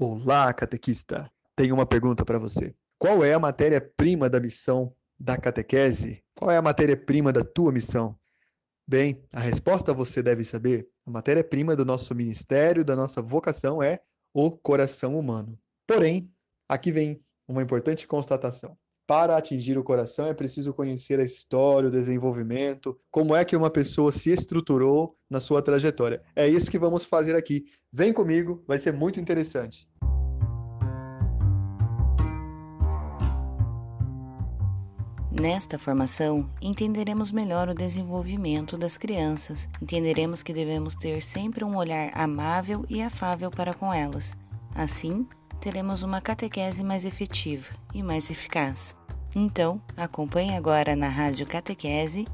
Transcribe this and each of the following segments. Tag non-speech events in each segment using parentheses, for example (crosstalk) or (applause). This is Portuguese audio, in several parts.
Olá, catequista! Tenho uma pergunta para você. Qual é a matéria-prima da missão da catequese? Qual é a matéria-prima da tua missão? Bem, a resposta você deve saber. A matéria-prima do nosso ministério, da nossa vocação é o coração humano. Porém, aqui vem uma importante constatação. Para atingir o coração é preciso conhecer a história, o desenvolvimento, como é que uma pessoa se estruturou na sua trajetória. É isso que vamos fazer aqui. Vem comigo, vai ser muito interessante. Nesta formação, entenderemos melhor o desenvolvimento das crianças, entenderemos que devemos ter sempre um olhar amável e afável para com elas. Assim, teremos uma catequese mais efetiva e mais eficaz. Então, acompanhe agora na Rádio Catequese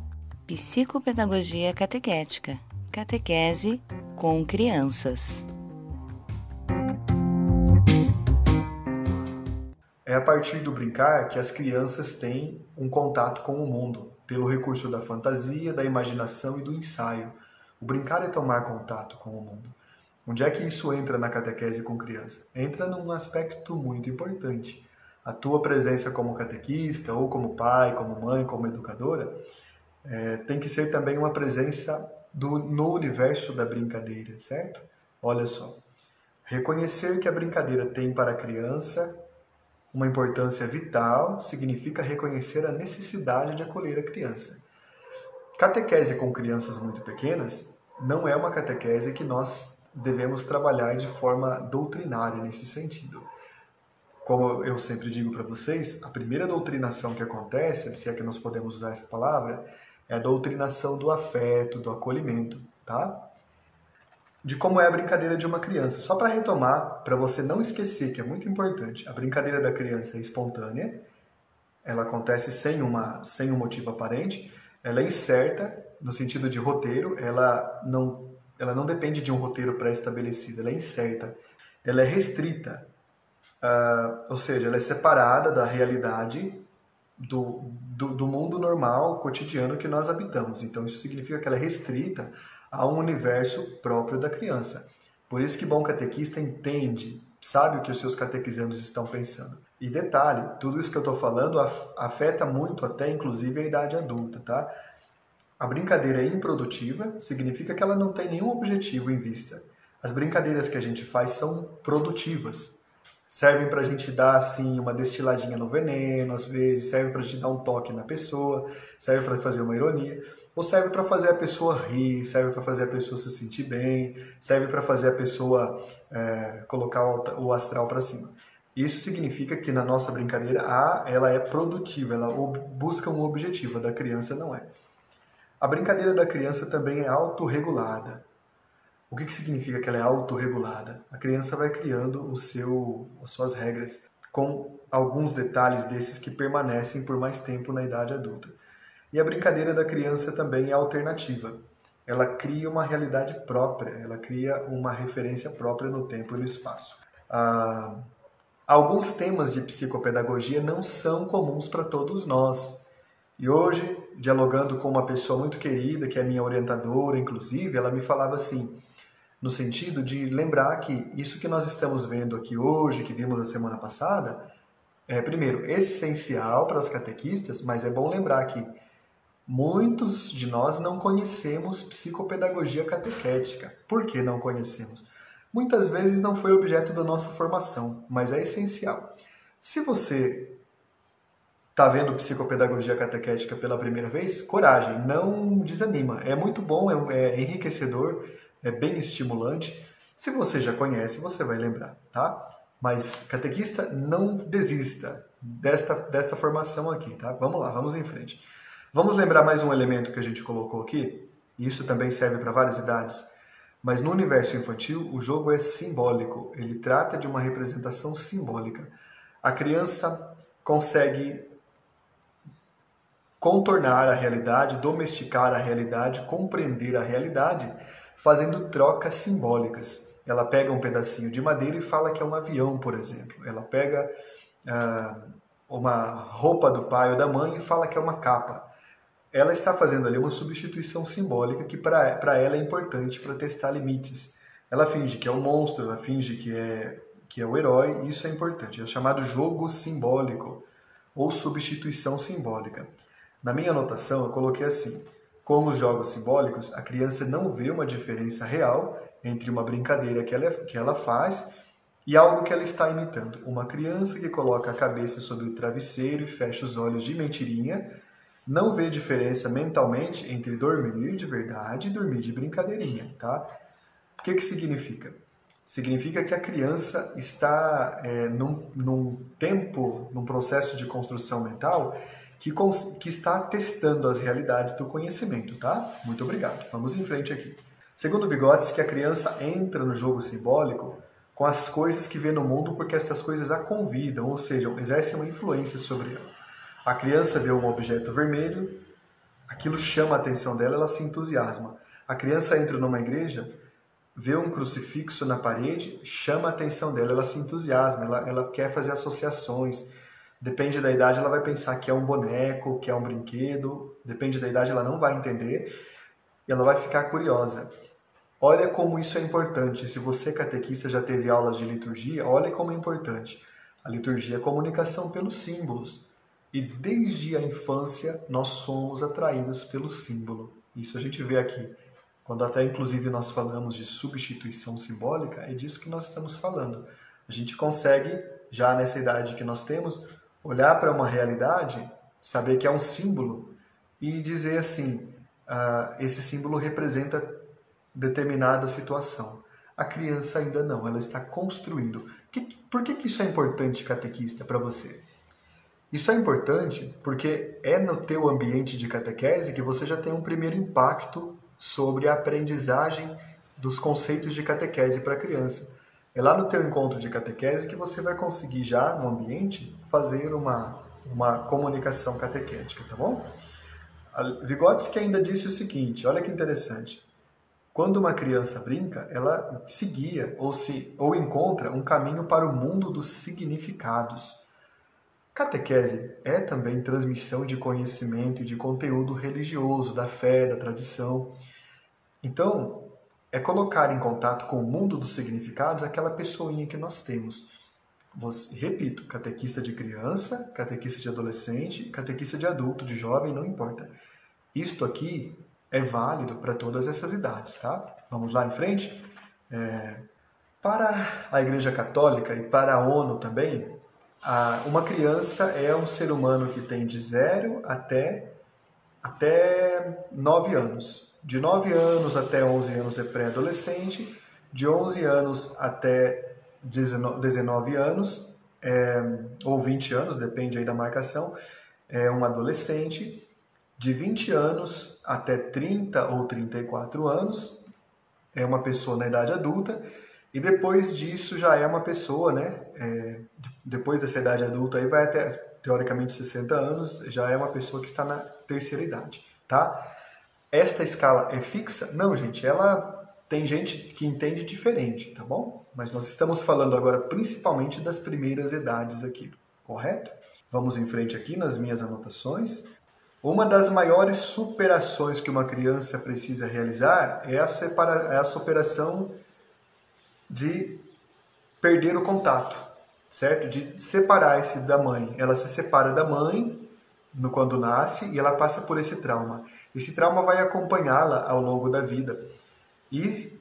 Psicopedagogia Catequética Catequese com Crianças. É a partir do brincar que as crianças têm um contato com o mundo, pelo recurso da fantasia, da imaginação e do ensaio. O brincar é tomar contato com o mundo. Onde é que isso entra na catequese com criança? Entra num aspecto muito importante. A tua presença como catequista, ou como pai, como mãe, como educadora, é, tem que ser também uma presença do, no universo da brincadeira, certo? Olha só. Reconhecer que a brincadeira tem para a criança uma importância vital significa reconhecer a necessidade de acolher a criança. Catequese com crianças muito pequenas não é uma catequese que nós devemos trabalhar de forma doutrinária nesse sentido. Como eu sempre digo para vocês, a primeira doutrinação que acontece, se é que nós podemos usar essa palavra, é a doutrinação do afeto, do acolhimento, tá? de como é a brincadeira de uma criança. Só para retomar, para você não esquecer, que é muito importante, a brincadeira da criança é espontânea, ela acontece sem, uma, sem um motivo aparente, ela é incerta, no sentido de roteiro, ela não, ela não depende de um roteiro pré-estabelecido, ela é incerta, ela é restrita, uh, ou seja, ela é separada da realidade do, do, do mundo normal, cotidiano que nós habitamos. Então, isso significa que ela é restrita a um universo próprio da criança. Por isso que bom catequista entende, sabe o que os seus catequizandos estão pensando. E detalhe, tudo isso que eu estou falando afeta muito até inclusive a idade adulta, tá? A brincadeira é improdutiva, significa que ela não tem nenhum objetivo em vista. As brincadeiras que a gente faz são produtivas. Servem para a gente dar assim uma destiladinha no veneno, às vezes, serve para a gente dar um toque na pessoa, serve para fazer uma ironia ou serve para fazer a pessoa rir, serve para fazer a pessoa se sentir bem, serve para fazer a pessoa é, colocar o astral para cima. Isso significa que na nossa brincadeira a ela é produtiva, ela busca um objetivo, a da criança não é. A brincadeira da criança também é autorregulada. O que, que significa que ela é autorregulada? A criança vai criando o seu, as suas regras, com alguns detalhes desses que permanecem por mais tempo na idade adulta. E a brincadeira da criança também é alternativa. Ela cria uma realidade própria, ela cria uma referência própria no tempo e no espaço. Ah, alguns temas de psicopedagogia não são comuns para todos nós. E hoje, dialogando com uma pessoa muito querida, que é minha orientadora, inclusive, ela me falava assim, no sentido de lembrar que isso que nós estamos vendo aqui hoje, que vimos a semana passada, é, primeiro, essencial para os catequistas, mas é bom lembrar que Muitos de nós não conhecemos psicopedagogia catequética. Por que não conhecemos? Muitas vezes não foi objeto da nossa formação, mas é essencial. Se você está vendo psicopedagogia catequética pela primeira vez, coragem, não desanima. É muito bom, é, é enriquecedor, é bem estimulante. Se você já conhece, você vai lembrar, tá? Mas catequista, não desista desta, desta formação aqui, tá? Vamos lá, vamos em frente. Vamos lembrar mais um elemento que a gente colocou aqui? Isso também serve para várias idades. Mas no universo infantil, o jogo é simbólico, ele trata de uma representação simbólica. A criança consegue contornar a realidade, domesticar a realidade, compreender a realidade, fazendo trocas simbólicas. Ela pega um pedacinho de madeira e fala que é um avião, por exemplo. Ela pega ah, uma roupa do pai ou da mãe e fala que é uma capa ela está fazendo ali uma substituição simbólica que para ela é importante para testar limites. Ela finge que é um monstro, ela finge que é que é o herói, isso é importante. É o chamado jogo simbólico ou substituição simbólica. Na minha anotação, eu coloquei assim: como os jogos simbólicos, a criança não vê uma diferença real entre uma brincadeira que ela, que ela faz e algo que ela está imitando. Uma criança que coloca a cabeça sobre o travesseiro e fecha os olhos de mentirinha não vê diferença mentalmente entre dormir de verdade e dormir de brincadeirinha, tá? O que que significa? Significa que a criança está é, num, num tempo, num processo de construção mental que, que está testando as realidades do conhecimento, tá? Muito obrigado. Vamos em frente aqui. Segundo Vigotes, a criança entra no jogo simbólico com as coisas que vê no mundo porque essas coisas a convidam, ou seja, exercem uma influência sobre ela. A criança vê um objeto vermelho, aquilo chama a atenção dela, ela se entusiasma. A criança entra numa igreja, vê um crucifixo na parede, chama a atenção dela, ela se entusiasma, ela, ela quer fazer associações. Depende da idade, ela vai pensar que é um boneco, que é um brinquedo. Depende da idade, ela não vai entender e ela vai ficar curiosa. Olha como isso é importante. Se você, catequista, já teve aulas de liturgia, olha como é importante. A liturgia é comunicação pelos símbolos. E desde a infância nós somos atraídos pelo símbolo. Isso a gente vê aqui. Quando até inclusive nós falamos de substituição simbólica, é disso que nós estamos falando. A gente consegue, já nessa idade que nós temos, olhar para uma realidade, saber que é um símbolo e dizer assim: uh, esse símbolo representa determinada situação. A criança ainda não, ela está construindo. Que, por que, que isso é importante, catequista, para você? Isso é importante porque é no teu ambiente de catequese que você já tem um primeiro impacto sobre a aprendizagem dos conceitos de catequese para a criança. É lá no teu encontro de catequese que você vai conseguir já no ambiente fazer uma, uma comunicação catequética, tá bom? Vygotsky ainda disse o seguinte, olha que interessante. Quando uma criança brinca, ela se guia ou, se, ou encontra um caminho para o mundo dos significados. Catequese é também transmissão de conhecimento e de conteúdo religioso, da fé, da tradição. Então, é colocar em contato com o mundo dos significados aquela pessoinha que nós temos. Você, repito, catequista de criança, catequista de adolescente, catequista de adulto, de jovem, não importa. Isto aqui é válido para todas essas idades, tá? Vamos lá em frente? É, para a Igreja Católica e para a ONU também, uma criança é um ser humano que tem de 0 até, até 9 anos. De 9 anos até 11 anos é pré-adolescente, de 11 anos até 19 anos, é, ou 20 anos, depende aí da marcação, é um adolescente. De 20 anos até 30 ou 34 anos, é uma pessoa na idade adulta. E depois disso já é uma pessoa, né? É, depois dessa idade adulta aí vai até teoricamente 60 anos, já é uma pessoa que está na terceira idade, tá? Esta escala é fixa? Não, gente, ela tem gente que entende diferente, tá bom? Mas nós estamos falando agora principalmente das primeiras idades aqui, correto? Vamos em frente aqui nas minhas anotações. Uma das maiores superações que uma criança precisa realizar é a, separa... é a superação de perder o contato, certo? De separar-se da mãe. Ela se separa da mãe no quando nasce e ela passa por esse trauma. Esse trauma vai acompanhá-la ao longo da vida. E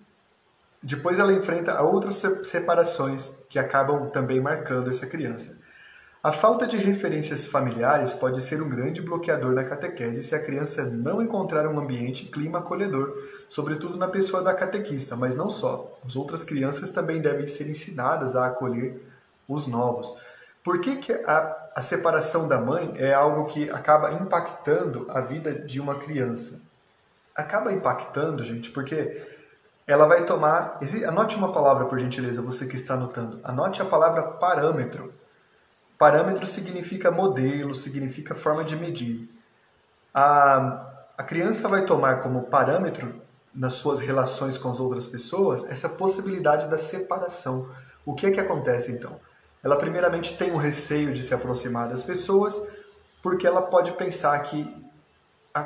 depois ela enfrenta outras separações que acabam também marcando essa criança. A falta de referências familiares pode ser um grande bloqueador na catequese se a criança não encontrar um ambiente e clima acolhedor, sobretudo na pessoa da catequista, mas não só. As outras crianças também devem ser ensinadas a acolher os novos. Por que, que a, a separação da mãe é algo que acaba impactando a vida de uma criança? Acaba impactando, gente, porque ela vai tomar. Anote uma palavra, por gentileza, você que está anotando. Anote a palavra parâmetro. Parâmetro significa modelo, significa forma de medir. A, a criança vai tomar como parâmetro nas suas relações com as outras pessoas essa possibilidade da separação. O que é que acontece então? Ela primeiramente tem um receio de se aproximar das pessoas, porque ela pode pensar que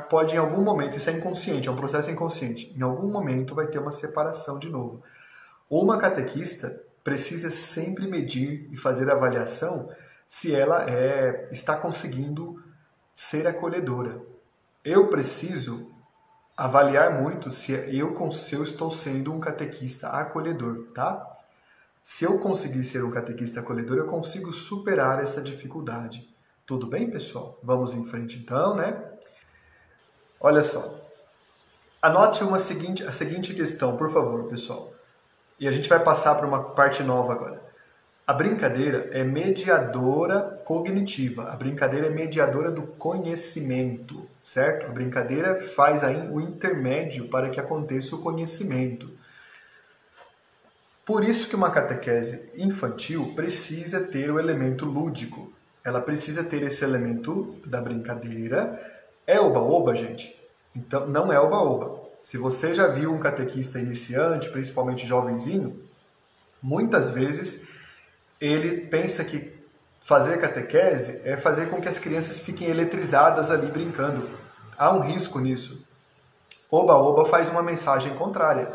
pode em algum momento, isso é inconsciente, é um processo inconsciente, em algum momento vai ter uma separação de novo. Ou uma catequista precisa sempre medir e fazer avaliação se ela é, está conseguindo ser acolhedora. Eu preciso avaliar muito se eu, se eu estou sendo um catequista acolhedor, tá? Se eu conseguir ser um catequista acolhedor, eu consigo superar essa dificuldade. Tudo bem, pessoal? Vamos em frente então, né? Olha só. Anote uma seguinte, a seguinte questão, por favor, pessoal. E a gente vai passar para uma parte nova agora. A brincadeira é mediadora cognitiva. A brincadeira é mediadora do conhecimento, certo? A brincadeira faz aí o intermédio para que aconteça o conhecimento. Por isso que uma catequese infantil precisa ter o elemento lúdico. Ela precisa ter esse elemento da brincadeira. É oba-oba, gente? Então, não é oba-oba. Se você já viu um catequista iniciante, principalmente jovenzinho, muitas vezes ele pensa que fazer catequese é fazer com que as crianças fiquem eletrizadas ali brincando. Há um risco nisso. Oba-oba faz uma mensagem contrária.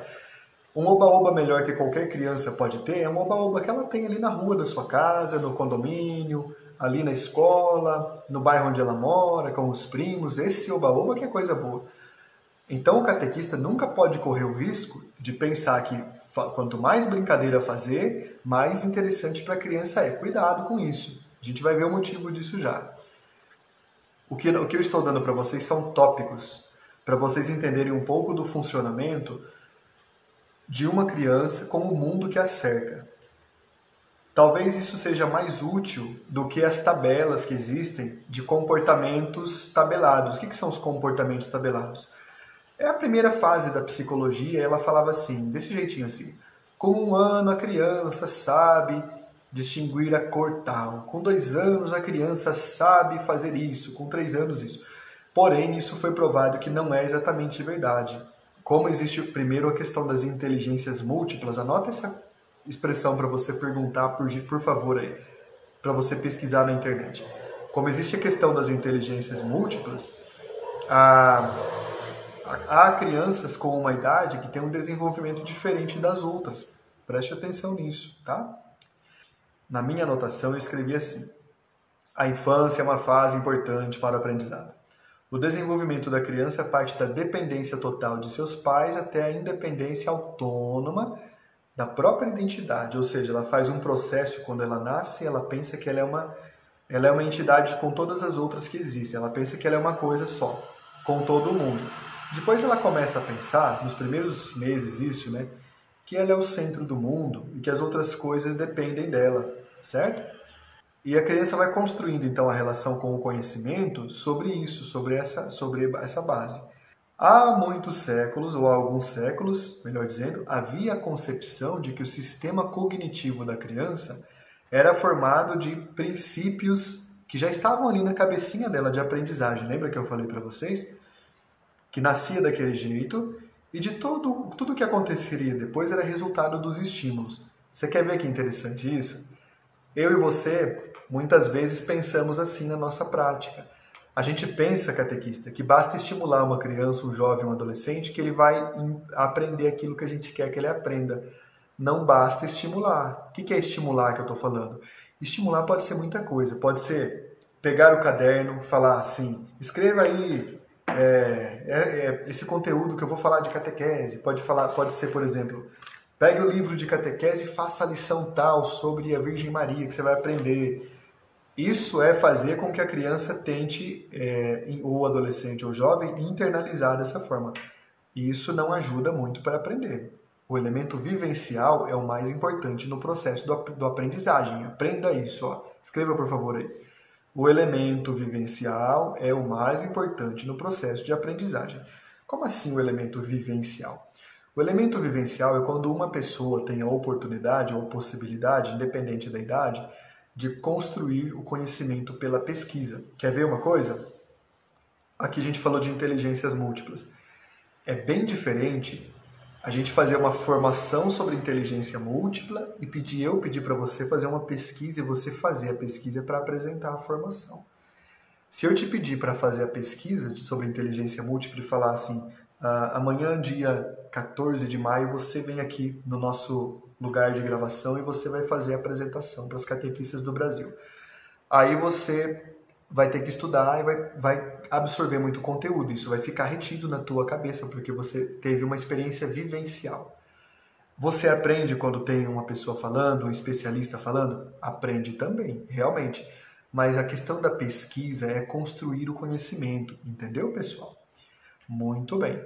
Um oba-oba melhor que qualquer criança pode ter é um oba-oba que ela tem ali na rua da sua casa, no condomínio, ali na escola, no bairro onde ela mora, com os primos. Esse oba-oba que é coisa boa. Então o catequista nunca pode correr o risco de pensar que quanto mais brincadeira fazer, mais interessante para a criança é. Cuidado com isso. A gente vai ver o motivo disso já. O que, o que eu estou dando para vocês são tópicos, para vocês entenderem um pouco do funcionamento de uma criança com o mundo que a cerca. Talvez isso seja mais útil do que as tabelas que existem de comportamentos tabelados. O que, que são os comportamentos tabelados? É a primeira fase da psicologia, ela falava assim, desse jeitinho assim. Com um ano a criança sabe distinguir a cor tal. Com dois anos a criança sabe fazer isso. Com três anos isso. Porém, isso foi provado que não é exatamente verdade. Como existe primeiro a questão das inteligências múltiplas, anota essa expressão para você perguntar, por, por favor, aí, para você pesquisar na internet. Como existe a questão das inteligências múltiplas, a há crianças com uma idade que têm um desenvolvimento diferente das outras. Preste atenção nisso, tá? Na minha anotação eu escrevi assim: A infância é uma fase importante para o aprendizado. O desenvolvimento da criança parte da dependência total de seus pais até a independência autônoma da própria identidade, ou seja, ela faz um processo quando ela nasce, ela pensa que ela é uma ela é uma entidade com todas as outras que existem. Ela pensa que ela é uma coisa só, com todo mundo. Depois ela começa a pensar, nos primeiros meses isso, né? Que ela é o centro do mundo e que as outras coisas dependem dela, certo? E a criança vai construindo então a relação com o conhecimento sobre isso, sobre essa, sobre essa base. Há muitos séculos, ou há alguns séculos, melhor dizendo, havia a concepção de que o sistema cognitivo da criança era formado de princípios que já estavam ali na cabecinha dela de aprendizagem. Lembra que eu falei para vocês? que nascia daquele jeito e de todo tudo que aconteceria depois era resultado dos estímulos. Você quer ver que interessante isso? Eu e você muitas vezes pensamos assim na nossa prática. A gente pensa, catequista, que basta estimular uma criança, um jovem, um adolescente, que ele vai aprender aquilo que a gente quer que ele aprenda. Não basta estimular. O que é estimular que eu estou falando? Estimular pode ser muita coisa. Pode ser pegar o caderno, falar assim: escreva aí é, é, é, esse conteúdo que eu vou falar de catequese. Pode, falar, pode ser, por exemplo, pegue o livro de catequese e faça a lição tal sobre a Virgem Maria que você vai aprender. Isso é fazer com que a criança tente, é, ou adolescente ou jovem, internalizar dessa forma. E isso não ajuda muito para aprender. O elemento vivencial é o mais importante no processo do, do aprendizagem. Aprenda isso. Ó. Escreva, por favor, aí. O elemento vivencial é o mais importante no processo de aprendizagem. Como assim o elemento vivencial? O elemento vivencial é quando uma pessoa tem a oportunidade ou possibilidade, independente da idade, de construir o conhecimento pela pesquisa. Quer ver uma coisa? Aqui a gente falou de inteligências múltiplas. É bem diferente a gente fazer uma formação sobre inteligência múltipla e pedir eu pedir para você fazer uma pesquisa e você fazer a pesquisa para apresentar a formação. Se eu te pedir para fazer a pesquisa sobre inteligência múltipla e falar assim, ah, amanhã, dia 14 de maio, você vem aqui no nosso lugar de gravação e você vai fazer a apresentação para os catequistas do Brasil. Aí você vai ter que estudar e vai, vai absorver muito conteúdo. Isso vai ficar retido na tua cabeça porque você teve uma experiência vivencial. Você aprende quando tem uma pessoa falando, um especialista falando? Aprende também, realmente. Mas a questão da pesquisa é construir o conhecimento, entendeu, pessoal? Muito bem.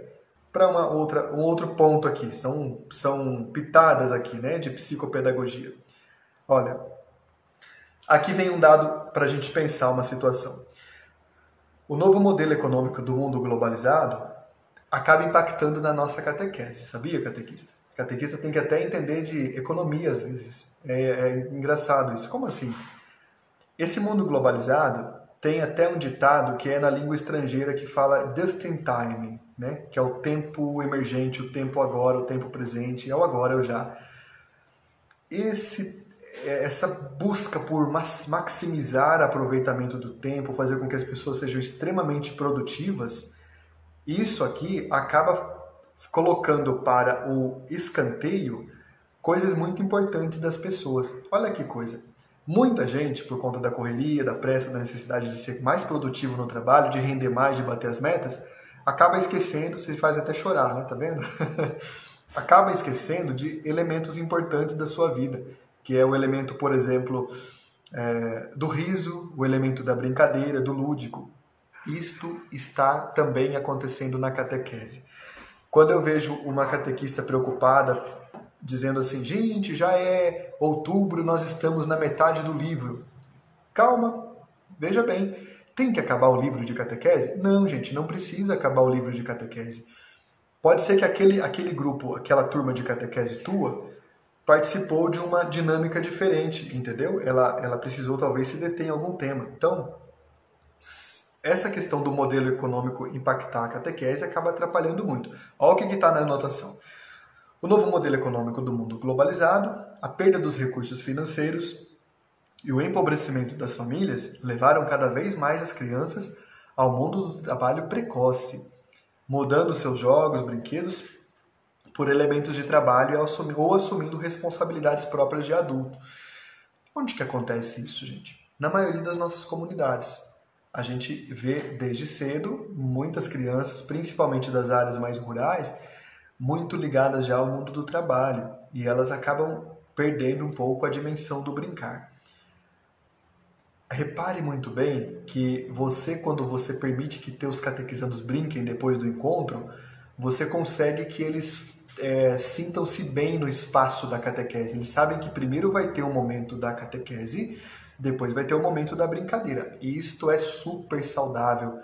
Para uma outra, um outro ponto aqui, são, são pitadas aqui, né, de psicopedagogia. Olha, aqui vem um dado para a gente pensar uma situação. O novo modelo econômico do mundo globalizado acaba impactando na nossa catequese, sabia, catequista? Catequista tem que até entender de economia às vezes. É, é engraçado isso. Como assim? Esse mundo globalizado tem até um ditado que é na língua estrangeira que fala just in time, né? Que é o tempo emergente, o tempo agora, o tempo presente, é o agora, é o já. Esse, é, essa busca por maximizar o aproveitamento do tempo, fazer com que as pessoas sejam extremamente produtivas, isso aqui acaba colocando para o escanteio coisas muito importantes das pessoas. Olha que coisa. Muita gente, por conta da correria, da pressa, da necessidade de ser mais produtivo no trabalho, de render mais, de bater as metas, acaba esquecendo, você faz até chorar, né? Tá vendo? (laughs) acaba esquecendo de elementos importantes da sua vida, que é o elemento, por exemplo, é, do riso, o elemento da brincadeira, do lúdico. Isto está também acontecendo na catequese. Quando eu vejo uma catequista preocupada, dizendo assim, gente, já é outubro, nós estamos na metade do livro. Calma, veja bem, tem que acabar o livro de catequese? Não, gente, não precisa acabar o livro de catequese. Pode ser que aquele, aquele grupo, aquela turma de catequese tua, participou de uma dinâmica diferente, entendeu? Ela, ela precisou talvez se deter em algum tema. Então, essa questão do modelo econômico impactar a catequese acaba atrapalhando muito. Olha o que está na anotação. O novo modelo econômico do mundo globalizado, a perda dos recursos financeiros e o empobrecimento das famílias levaram cada vez mais as crianças ao mundo do trabalho precoce, mudando seus jogos, brinquedos por elementos de trabalho ou assumindo responsabilidades próprias de adulto. Onde que acontece isso, gente? Na maioria das nossas comunidades a gente vê desde cedo muitas crianças, principalmente das áreas mais rurais, muito ligadas já ao mundo do trabalho e elas acabam perdendo um pouco a dimensão do brincar. Repare muito bem que você, quando você permite que teus catequizandos brinquem depois do encontro, você consegue que eles é, sintam-se bem no espaço da catequese. Eles sabem que primeiro vai ter um momento da catequese depois vai ter o momento da brincadeira. E isto é super saudável.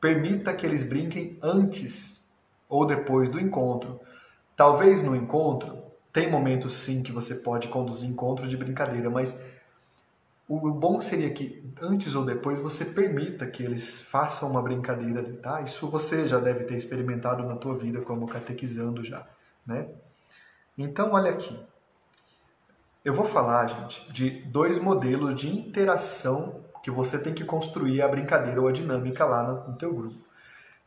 Permita que eles brinquem antes ou depois do encontro. Talvez no encontro, tem momentos sim que você pode conduzir encontro de brincadeira, mas o bom seria que antes ou depois você permita que eles façam uma brincadeira, tá? Isso você já deve ter experimentado na tua vida como catequizando já, né? Então olha aqui, eu vou falar, gente, de dois modelos de interação que você tem que construir a brincadeira ou a dinâmica lá no, teu grupo.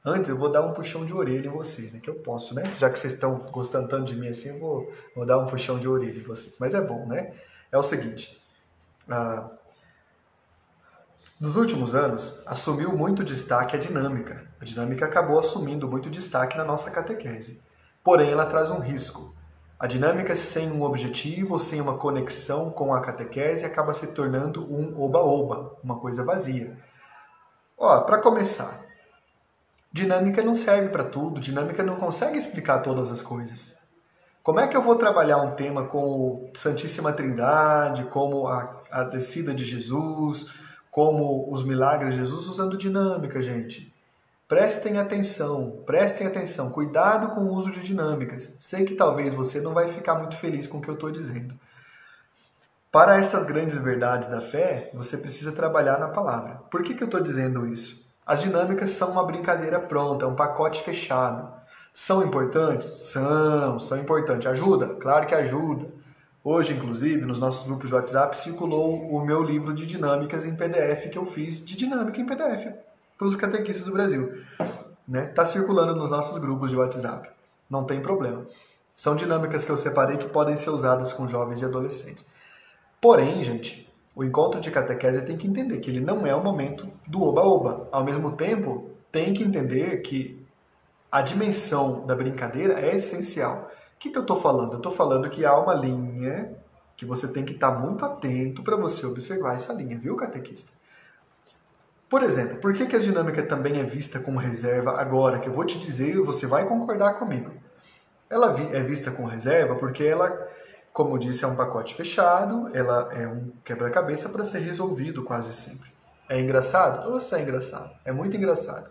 Antes, eu vou dar um puxão de orelha em vocês, né? Que eu posso, né? Já que vocês estão gostando tanto de mim assim, eu vou, vou dar um puxão de orelha em vocês. Mas é bom, né? É o seguinte. Ah, nos últimos anos, assumiu muito destaque a dinâmica. A dinâmica acabou assumindo muito destaque na nossa catequese. Porém, ela traz um risco. A dinâmica sem um objetivo, sem uma conexão com a catequese, acaba se tornando um oba-oba, uma coisa vazia. Ó, para começar, dinâmica não serve para tudo, dinâmica não consegue explicar todas as coisas. Como é que eu vou trabalhar um tema como Santíssima Trindade, como a, a descida de Jesus, como os milagres de Jesus usando dinâmica, gente? Prestem atenção, prestem atenção, cuidado com o uso de dinâmicas. Sei que talvez você não vai ficar muito feliz com o que eu estou dizendo. Para estas grandes verdades da fé, você precisa trabalhar na palavra. Por que, que eu estou dizendo isso? As dinâmicas são uma brincadeira pronta, um pacote fechado. São importantes? São, são importantes. Ajuda? Claro que ajuda. Hoje, inclusive, nos nossos grupos de WhatsApp, circulou o meu livro de dinâmicas em PDF que eu fiz de dinâmica em PDF para os catequistas do Brasil. Está né? Tá circulando nos nossos grupos de WhatsApp. Não tem problema. São dinâmicas que eu separei que podem ser usadas com jovens e adolescentes. Porém, gente, o encontro de catequese tem que entender que ele não é o momento do oba-oba. Ao mesmo tempo, tem que entender que a dimensão da brincadeira é essencial. O que, que eu estou falando? Eu estou falando que há uma linha que você tem que estar muito atento para você observar essa linha, viu, catequista? Por exemplo, por que, que a dinâmica também é vista como reserva agora? Que eu vou te dizer e você vai concordar comigo. Ela é vista com reserva porque ela, como disse, é um pacote fechado, ela é um quebra-cabeça para ser resolvido quase sempre. É engraçado? Nossa, é engraçado. É muito engraçado.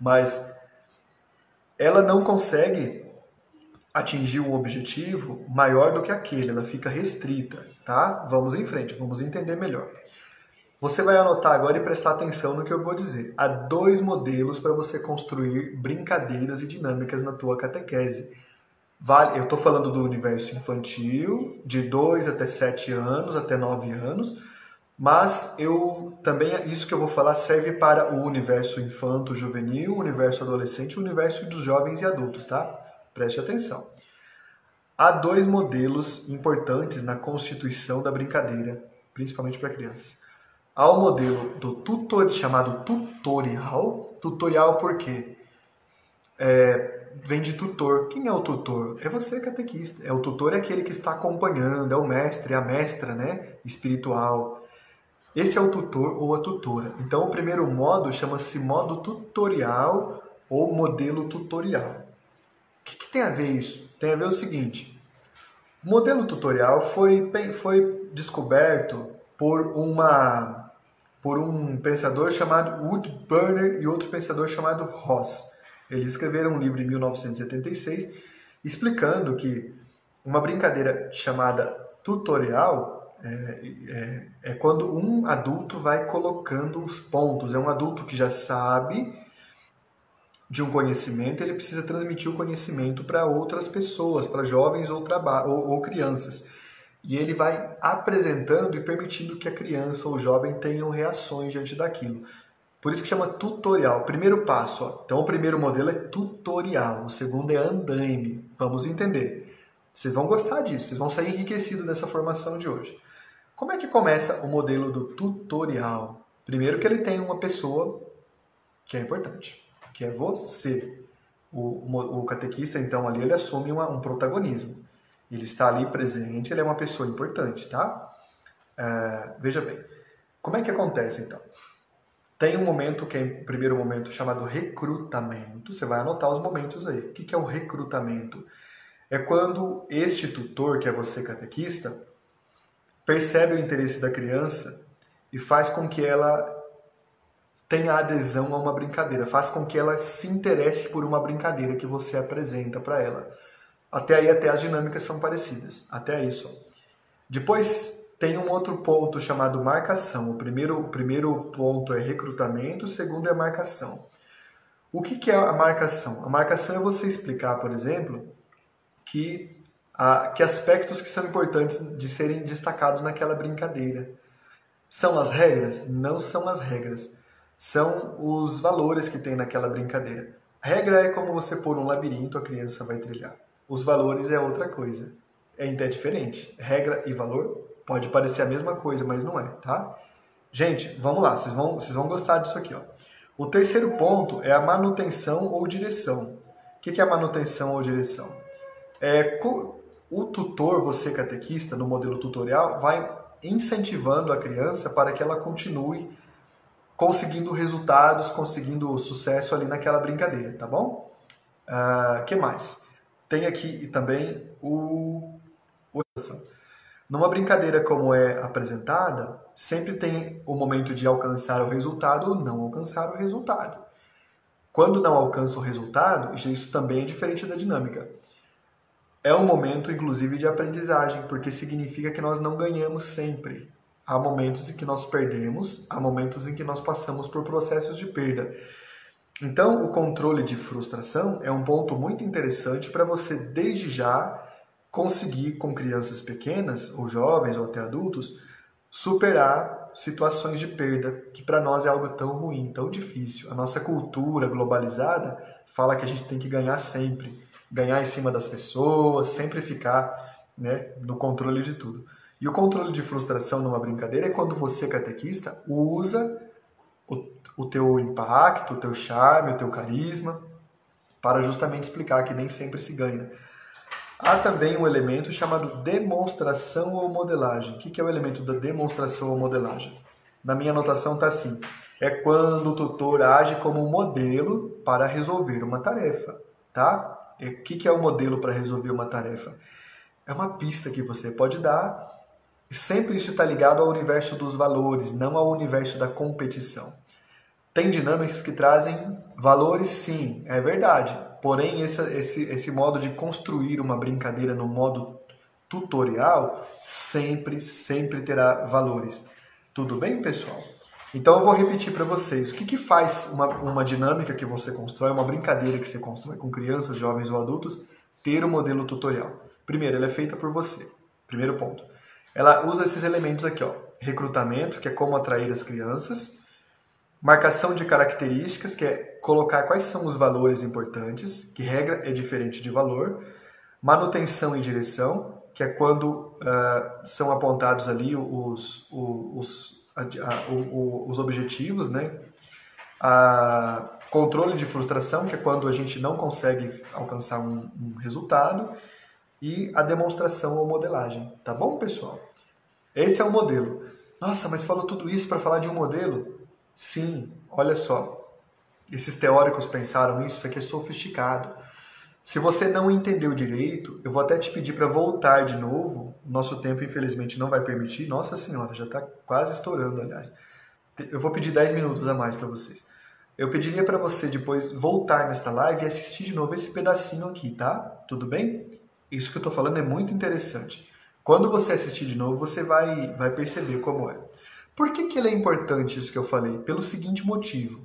Mas ela não consegue atingir um objetivo maior do que aquele, ela fica restrita, tá? Vamos em frente, vamos entender melhor. Você vai anotar agora e prestar atenção no que eu vou dizer. Há dois modelos para você construir brincadeiras e dinâmicas na tua catequese. Vale, eu estou falando do universo infantil, de 2 até 7 anos, até 9 anos, mas eu também isso que eu vou falar serve para o universo infanto juvenil, o universo adolescente o universo dos jovens e adultos, tá? Preste atenção. Há dois modelos importantes na constituição da brincadeira, principalmente para crianças. Há o modelo do tutor chamado tutorial. Tutorial por quê? É, vem de tutor. Quem é o tutor? É você, catequista. É o tutor é aquele que está acompanhando, é o mestre, é a mestra, né? Espiritual. Esse é o tutor ou a tutora. Então, o primeiro modo chama-se modo tutorial ou modelo tutorial. O que, tem a ver isso? Tem a ver o seguinte: o modelo tutorial foi, foi descoberto por uma por um pensador chamado Wood Burner e outro pensador chamado Ross. Eles escreveram um livro em 1976 explicando que uma brincadeira chamada tutorial é, é, é, quando um adulto vai colocando os pontos. É um adulto que já sabe de um conhecimento, ele precisa transmitir o conhecimento para outras pessoas, para jovens ou, ou, ou crianças. E ele vai apresentando e permitindo que a criança ou o jovem tenham reações diante daquilo. Por isso que chama tutorial. Primeiro passo. Ó. Então, o primeiro modelo é tutorial. O segundo é andaime. Vamos entender. Vocês vão gostar disso. Vocês vão sair enriquecidos dessa formação de hoje. Como é que começa o modelo do tutorial? Primeiro que ele tem uma pessoa que é importante, que é você. O, o, catequista, então, ali, ele assume uma, um protagonismo. Ele está ali presente, ele é uma pessoa importante, tá? Uh, veja bem. Como é que acontece, então? Tem um momento que é o primeiro momento chamado recrutamento. Você vai anotar os momentos aí. O que é o recrutamento? É quando este tutor, que é você catequista, percebe o interesse da criança e faz com que ela tenha adesão a uma brincadeira, faz com que ela se interesse por uma brincadeira que você apresenta para ela. Até aí, até as dinâmicas são parecidas. Até só. Depois tem um outro ponto chamado marcação. O primeiro, o primeiro ponto é recrutamento, o segundo é marcação. O que, que é a marcação? A marcação é você explicar, por exemplo, que, a, que aspectos que são importantes de serem destacados naquela brincadeira. São as regras? Não são as regras. São os valores que tem naquela brincadeira. A regra é como você pôr um labirinto, a criança vai trilhar. Os valores é outra coisa. É até diferente. Regra e valor Pode parecer a mesma coisa, mas não é, tá? Gente, vamos lá, vocês vão, vocês vão gostar disso aqui, ó. O terceiro ponto é a manutenção ou direção. O que é a manutenção ou direção? É, o tutor, você catequista, no modelo tutorial, vai incentivando a criança para que ela continue conseguindo resultados, conseguindo sucesso ali naquela brincadeira, tá bom? Uh, que mais? Tem aqui também o... o numa brincadeira como é apresentada, sempre tem o momento de alcançar o resultado ou não alcançar o resultado. Quando não alcança o resultado, isso também é diferente da dinâmica. É um momento, inclusive, de aprendizagem, porque significa que nós não ganhamos sempre. Há momentos em que nós perdemos, há momentos em que nós passamos por processos de perda. Então, o controle de frustração é um ponto muito interessante para você, desde já, conseguir com crianças pequenas, ou jovens, ou até adultos, superar situações de perda, que para nós é algo tão ruim, tão difícil. A nossa cultura globalizada fala que a gente tem que ganhar sempre. ganhar em cima das pessoas, sempre ficar né, no controle de tudo. E o controle de frustração numa brincadeira é quando você, catequista, usa o, o teu impacto, o teu charme, o teu carisma, para justamente explicar que nem sempre se ganha. Há também um elemento chamado demonstração ou modelagem. O que é o elemento da demonstração ou modelagem? Na minha anotação está assim: é quando o tutor age como modelo para resolver uma tarefa, tá? O que é o modelo para resolver uma tarefa? É uma pista que você pode dar. E sempre isso está ligado ao universo dos valores, não ao universo da competição. Tem dinâmicas que trazem valores, sim, é verdade. Porém, esse, esse, esse modo de construir uma brincadeira no modo tutorial sempre, sempre terá valores. Tudo bem, pessoal? Então eu vou repetir para vocês. O que, que faz uma, uma dinâmica que você constrói, uma brincadeira que você constrói com crianças, jovens ou adultos, ter o um modelo tutorial? Primeiro, ela é feita por você. Primeiro ponto. Ela usa esses elementos aqui, ó. Recrutamento, que é como atrair as crianças. Marcação de características, que é colocar quais são os valores importantes, que regra é diferente de valor. Manutenção e direção, que é quando uh, são apontados ali os, os, a, a, o, os objetivos, né? A controle de frustração, que é quando a gente não consegue alcançar um, um resultado, e a demonstração ou modelagem. Tá bom, pessoal? Esse é o modelo. Nossa, mas falou tudo isso para falar de um modelo? Sim, olha só. Esses teóricos pensaram isso, isso aqui é sofisticado. Se você não entendeu direito, eu vou até te pedir para voltar de novo. Nosso tempo, infelizmente, não vai permitir. Nossa Senhora, já está quase estourando, aliás. Eu vou pedir 10 minutos a mais para vocês. Eu pediria para você depois voltar nesta live e assistir de novo esse pedacinho aqui, tá? Tudo bem? Isso que eu estou falando é muito interessante. Quando você assistir de novo, você vai, vai perceber como é. Por que, que ele é importante isso que eu falei? Pelo seguinte motivo.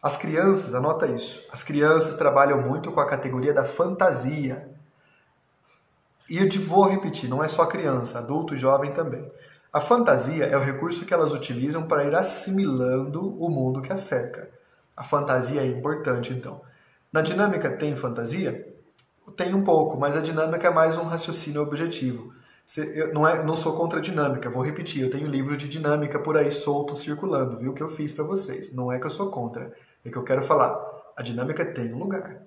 As crianças, anota isso, as crianças trabalham muito com a categoria da fantasia. E eu te vou repetir, não é só criança, adulto e jovem também. A fantasia é o recurso que elas utilizam para ir assimilando o mundo que as cerca. A fantasia é importante, então. Na dinâmica tem fantasia? Tem um pouco, mas a dinâmica é mais um raciocínio objetivo. Não, é, não sou contra a dinâmica, vou repetir, eu tenho livro de dinâmica por aí solto circulando, viu? Que eu fiz para vocês. Não é que eu sou contra. É que eu quero falar, a dinâmica tem um lugar.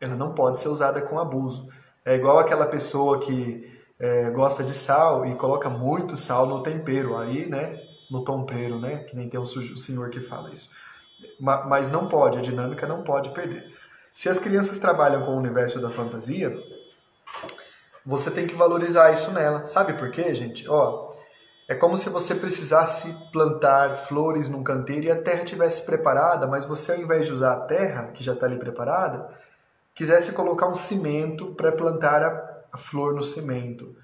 Ela não pode ser usada com abuso. É igual aquela pessoa que é, gosta de sal e coloca muito sal no tempero, aí, né? No tompeiro, né? Que nem tem um senhor que fala isso. Mas não pode, a dinâmica não pode perder. Se as crianças trabalham com o universo da fantasia, você tem que valorizar isso nela. Sabe por quê, gente? Ó, é como se você precisasse plantar flores num canteiro e a terra tivesse preparada, mas você, ao invés de usar a terra, que já está ali preparada, quisesse colocar um cimento para plantar a, a flor no cimento.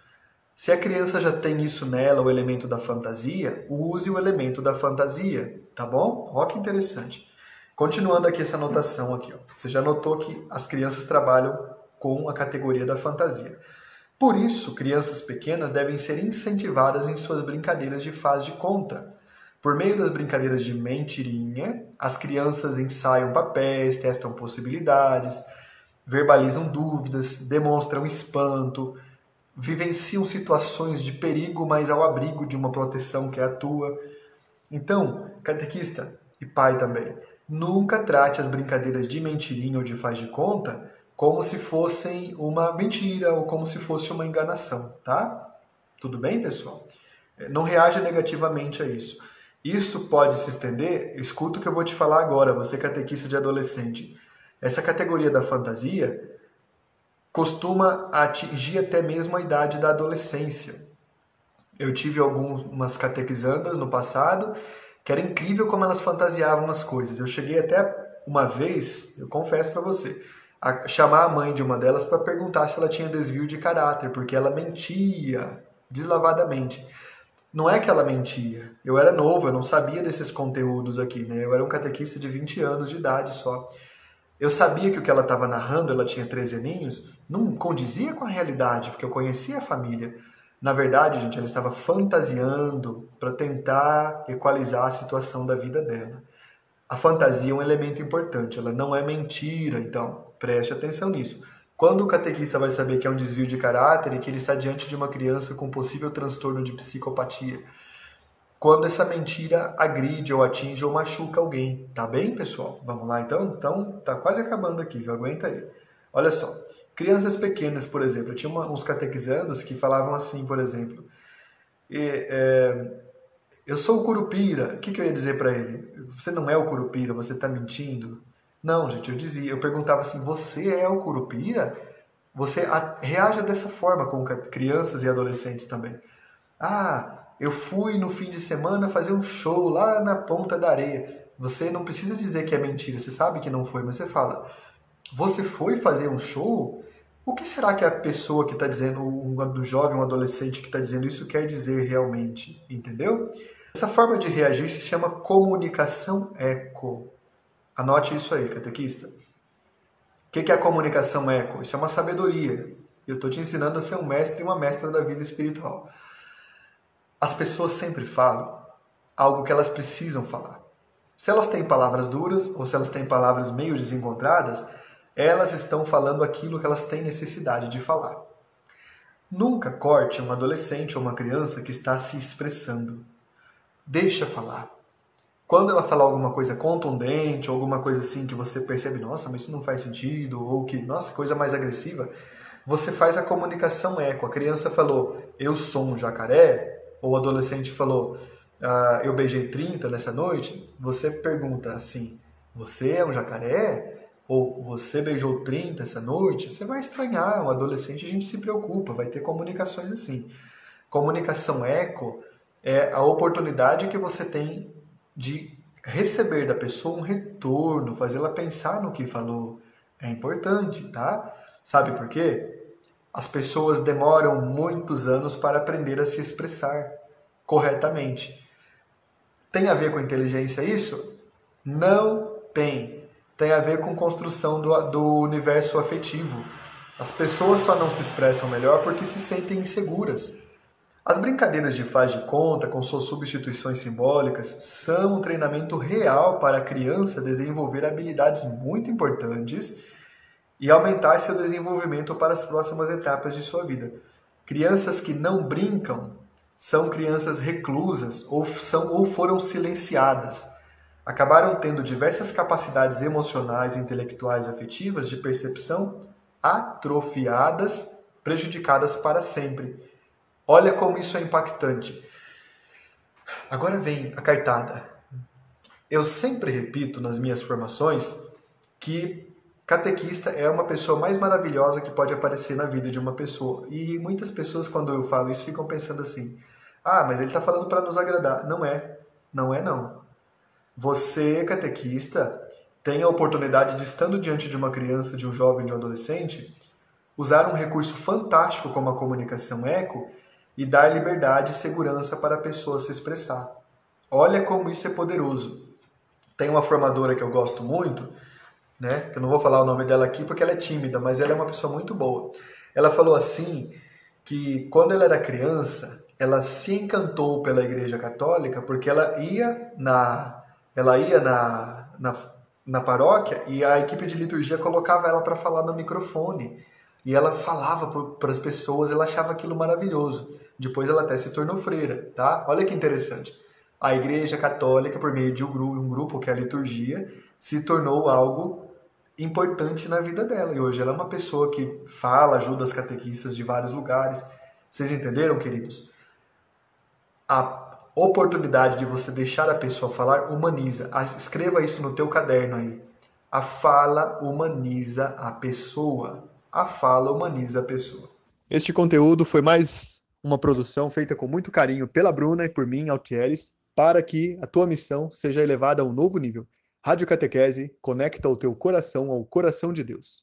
Se a criança já tem isso nela, o elemento da fantasia, use o elemento da fantasia, tá bom? Olha que interessante. Continuando aqui essa anotação aqui, ó. você já notou que as crianças trabalham com a categoria da fantasia. Por isso, crianças pequenas devem ser incentivadas em suas brincadeiras de faz de conta. Por meio das brincadeiras de mentirinha, as crianças ensaiam papéis, testam possibilidades, verbalizam dúvidas, demonstram espanto, vivenciam situações de perigo, mas ao abrigo de uma proteção que atua. Então, catequista e pai também, nunca trate as brincadeiras de mentirinha ou de faz de conta como se fossem uma mentira ou como se fosse uma enganação, tá? Tudo bem, pessoal? É, não reaja negativamente a isso. Isso pode se estender, escuta o que eu vou te falar agora, você catequista de adolescente. Essa categoria da fantasia costuma atingir até mesmo a idade da adolescência. Eu tive algumas catequizandas no passado que era incrível como elas fantasiavam as coisas. Eu cheguei até uma vez, eu confesso para você, a chamar a mãe de uma delas para perguntar se ela tinha desvio de caráter, porque ela mentia deslavadamente. Não é que ela mentia. Eu era novo, eu não sabia desses conteúdos aqui, né? Eu era um catequista de 20 anos de idade só. Eu sabia que o que ela estava narrando, ela tinha 13 aninhos, não condizia com a realidade, porque eu conhecia a família. Na verdade, gente, ela estava fantasiando para tentar equalizar a situação da vida dela. A fantasia é um elemento importante, ela não é mentira, então preste atenção nisso. Quando o catequista vai saber que é um desvio de caráter e que ele está diante de uma criança com possível transtorno de psicopatia? Quando essa mentira agride ou atinge ou machuca alguém. Tá bem, pessoal? Vamos lá então? Então, tá quase acabando aqui, viu? Aguenta aí. Olha só. Crianças pequenas, por exemplo, eu tinha uma, uns catequizandos que falavam assim, por exemplo, e, é, eu sou o Curupira. O que, que eu ia dizer para ele? Você não é o Curupira, você está mentindo. Não, gente, eu dizia, eu perguntava assim: você é o Curupira? Você a, reaja dessa forma com crianças e adolescentes também. Ah, eu fui no fim de semana fazer um show lá na ponta da areia. Você não precisa dizer que é mentira, você sabe que não foi, mas você fala: você foi fazer um show? O que será que a pessoa que está dizendo, um jovem, um adolescente que está dizendo isso quer dizer realmente? Entendeu? Essa forma de reagir se chama comunicação eco. Anote isso aí, catequista. O que é a comunicação eco? Isso é uma sabedoria. Eu estou te ensinando a ser um mestre e uma mestra da vida espiritual. As pessoas sempre falam algo que elas precisam falar. Se elas têm palavras duras ou se elas têm palavras meio desencontradas, elas estão falando aquilo que elas têm necessidade de falar. Nunca corte um adolescente ou uma criança que está se expressando. Deixa falar. Quando ela falar alguma coisa contundente, alguma coisa assim que você percebe, nossa, mas isso não faz sentido, ou que, nossa, coisa mais agressiva, você faz a comunicação eco. A criança falou, eu sou um jacaré, ou o adolescente falou, ah, eu beijei 30 nessa noite, você pergunta assim, você é um jacaré? Ou você beijou 30 essa noite, você vai estranhar. Um adolescente a gente se preocupa, vai ter comunicações assim. Comunicação eco é a oportunidade que você tem de receber da pessoa um retorno, fazê-la pensar no que falou. É importante, tá? Sabe por quê? As pessoas demoram muitos anos para aprender a se expressar corretamente. Tem a ver com inteligência isso? Não tem tem a ver com construção do, do universo afetivo. As pessoas só não se expressam melhor porque se sentem inseguras. As brincadeiras de faz de conta, com suas substituições simbólicas, são um treinamento real para a criança desenvolver habilidades muito importantes e aumentar seu desenvolvimento para as próximas etapas de sua vida. Crianças que não brincam são crianças reclusas ou, são, ou foram silenciadas acabaram tendo diversas capacidades emocionais, intelectuais afetivas de percepção atrofiadas, prejudicadas para sempre. Olha como isso é impactante. Agora vem a cartada. Eu sempre repito nas minhas formações que catequista é uma pessoa mais maravilhosa que pode aparecer na vida de uma pessoa. E muitas pessoas, quando eu falo isso, ficam pensando assim: ah, mas ele está falando para nos agradar. Não é. Não é, não. Você, catequista, tem a oportunidade de, estando diante de uma criança, de um jovem, de um adolescente, usar um recurso fantástico como a comunicação eco e dar liberdade e segurança para a pessoa se expressar. Olha como isso é poderoso. Tem uma formadora que eu gosto muito, né? Eu não vou falar o nome dela aqui porque ela é tímida, mas ela é uma pessoa muito boa. Ela falou assim que quando ela era criança, ela se encantou pela Igreja Católica porque ela ia na ela ia na, na, na paróquia e a equipe de liturgia colocava ela para falar no microfone. E ela falava para as pessoas, ela achava aquilo maravilhoso. Depois ela até se tornou freira, tá? Olha que interessante. A Igreja Católica, por meio de um grupo, um grupo que é a liturgia, se tornou algo importante na vida dela. E hoje ela é uma pessoa que fala, ajuda as catequistas de vários lugares. Vocês entenderam, queridos? A oportunidade de você deixar a pessoa falar humaniza. Escreva isso no teu caderno aí. A fala humaniza a pessoa. A fala humaniza a pessoa. Este conteúdo foi mais uma produção feita com muito carinho pela Bruna e por mim, Altieres, para que a tua missão seja elevada a um novo nível. Rádio Catequese conecta o teu coração ao coração de Deus.